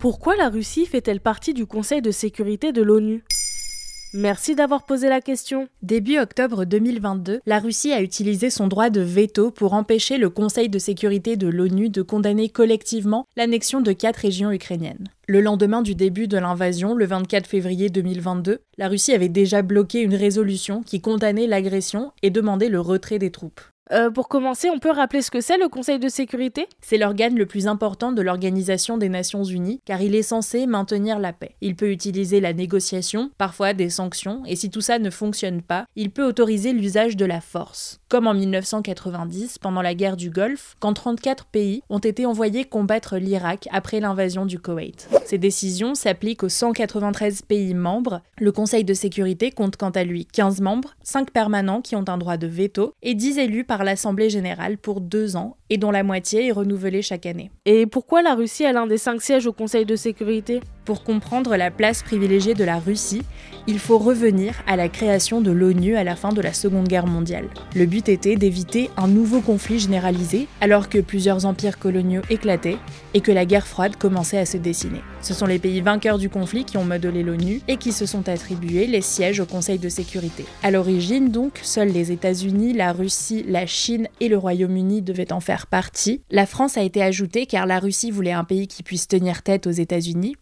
Pourquoi la Russie fait-elle partie du Conseil de sécurité de l'ONU? Merci d'avoir posé la question. Début octobre 2022, la Russie a utilisé son droit de veto pour empêcher le Conseil de sécurité de l'ONU de condamner collectivement l'annexion de quatre régions ukrainiennes. Le lendemain du début de l'invasion, le 24 février 2022, la Russie avait déjà bloqué une résolution qui condamnait l'agression et demandait le retrait des troupes. Euh, pour commencer, on peut rappeler ce que c'est le Conseil de sécurité? C'est l'organe le plus important de l'Organisation des Nations Unies, car il est censé maintenir la paix. Il peut utiliser la négociation, parfois des sanctions, et si tout ça ne fonctionne pas, il peut autoriser l'usage de la force. Comme en 1990, pendant la guerre du Golfe, quand 34 pays ont été envoyés combattre l'Irak après l'invasion du Koweït. Ces décisions s'appliquent aux 193 pays membres. Le Conseil de sécurité compte quant à lui 15 membres, 5 permanents qui ont un droit de veto, et 10 élus par l'Assemblée générale pour deux ans et dont la moitié est renouvelée chaque année. Et pourquoi la Russie a l'un des cinq sièges au Conseil de sécurité? Pour comprendre la place privilégiée de la Russie, il faut revenir à la création de l'ONU à la fin de la Seconde Guerre mondiale. Le but était d'éviter un nouveau conflit généralisé alors que plusieurs empires coloniaux éclataient et que la guerre froide commençait à se dessiner. Ce sont les pays vainqueurs du conflit qui ont modelé l'ONU et qui se sont attribués les sièges au Conseil de sécurité. À l'origine donc, seuls les États-Unis, la Russie, la Chine et le Royaume-Uni devaient en faire partie. La France a été ajoutée car la Russie voulait un pays qui puisse tenir tête aux États-Unis,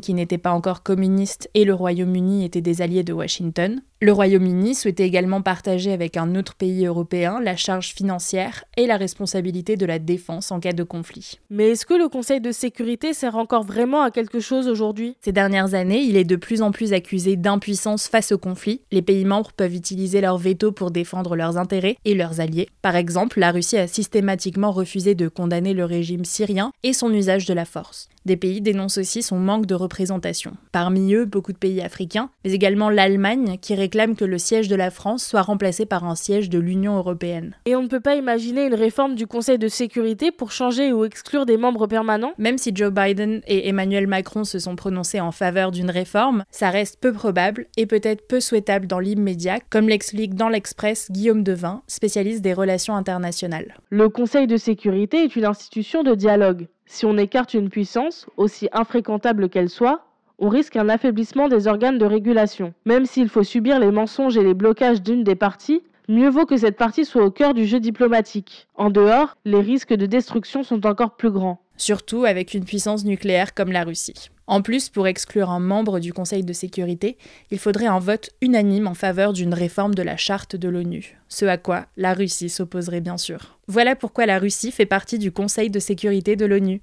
qui n'était pas encore communiste et le Royaume-Uni étaient des alliés de Washington. Le Royaume-Uni souhaitait également partager avec un autre pays européen la charge financière et la responsabilité de la défense en cas de conflit. Mais est-ce que le Conseil de sécurité sert encore vraiment à quelque chose aujourd'hui? Ces dernières années, il est de plus en plus accusé d'impuissance face au conflit. Les pays membres peuvent utiliser leur veto pour défendre leurs intérêts et leurs alliés. Par exemple, la Russie a systématiquement refusé de condamner le régime syrien et son usage de la force. Des pays dénoncent aussi son manque de représentation. Parmi eux, beaucoup de pays africains, mais également l'Allemagne qui réclame que le siège de la France soit remplacé par un siège de l'Union européenne. Et on ne peut pas imaginer une réforme du Conseil de sécurité pour changer ou exclure des membres permanents Même si Joe Biden et Emmanuel Macron se sont prononcés en faveur d'une réforme, ça reste peu probable et peut-être peu souhaitable dans l'immédiat, comme l'explique dans l'Express Guillaume Devin, spécialiste des relations internationales. Le Conseil de sécurité est une institution de dialogue. Si on écarte une puissance, aussi infréquentable qu'elle soit, on risque un affaiblissement des organes de régulation. Même s'il faut subir les mensonges et les blocages d'une des parties, mieux vaut que cette partie soit au cœur du jeu diplomatique. En dehors, les risques de destruction sont encore plus grands. Surtout avec une puissance nucléaire comme la Russie. En plus, pour exclure un membre du Conseil de sécurité, il faudrait un vote unanime en faveur d'une réforme de la charte de l'ONU, ce à quoi la Russie s'opposerait bien sûr. Voilà pourquoi la Russie fait partie du Conseil de sécurité de l'ONU.